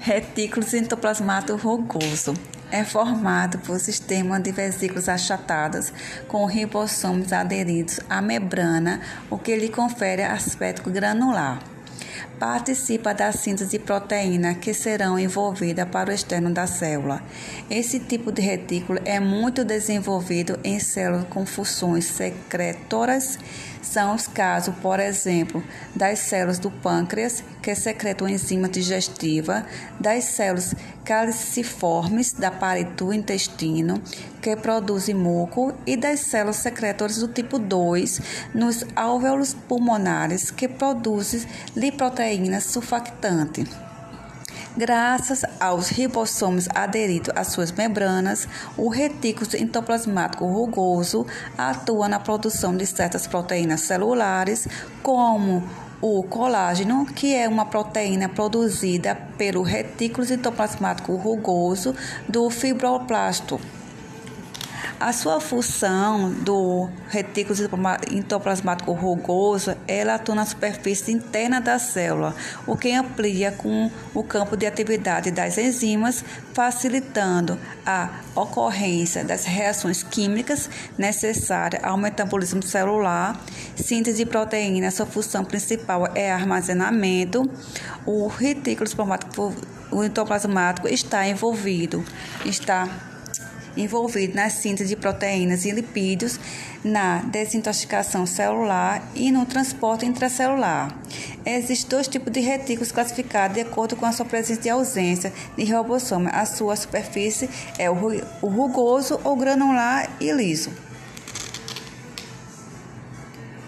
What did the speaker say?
Retículo citoplasmático rugoso é formado por sistema de vesículas achatadas com ribossomos aderidos à membrana, o que lhe confere aspecto granular. Participa da síntese de proteína que serão envolvidas para o externo da célula. Esse tipo de retículo é muito desenvolvido em células com funções secretoras. São os casos, por exemplo, das células do pâncreas, que secretam enzima digestiva, das células caliciformes da parede do intestino, que produzem muco, e das células secretoras do tipo 2, nos alvéolos pulmonares, que produzem lipoproteína sulfactante. Graças aos ribossomos aderidos às suas membranas, o retículo endoplasmático rugoso atua na produção de certas proteínas celulares, como o colágeno, que é uma proteína produzida pelo retículo endoplasmático rugoso do fibroplasto. A sua função do retículo endoplasmático rugoso ela atua na superfície interna da célula, o que amplia com o campo de atividade das enzimas, facilitando a ocorrência das reações químicas necessárias ao metabolismo celular. Síntese de proteína, sua função principal é armazenamento. O retículo endoplasmático está envolvido, está envolvido na síntese de proteínas e lipídios, na desintoxicação celular e no transporte intracelular. Existem dois tipos de retículos classificados de acordo com a sua presença e ausência de ribossoma. A sua superfície é o rugoso ou granular e liso.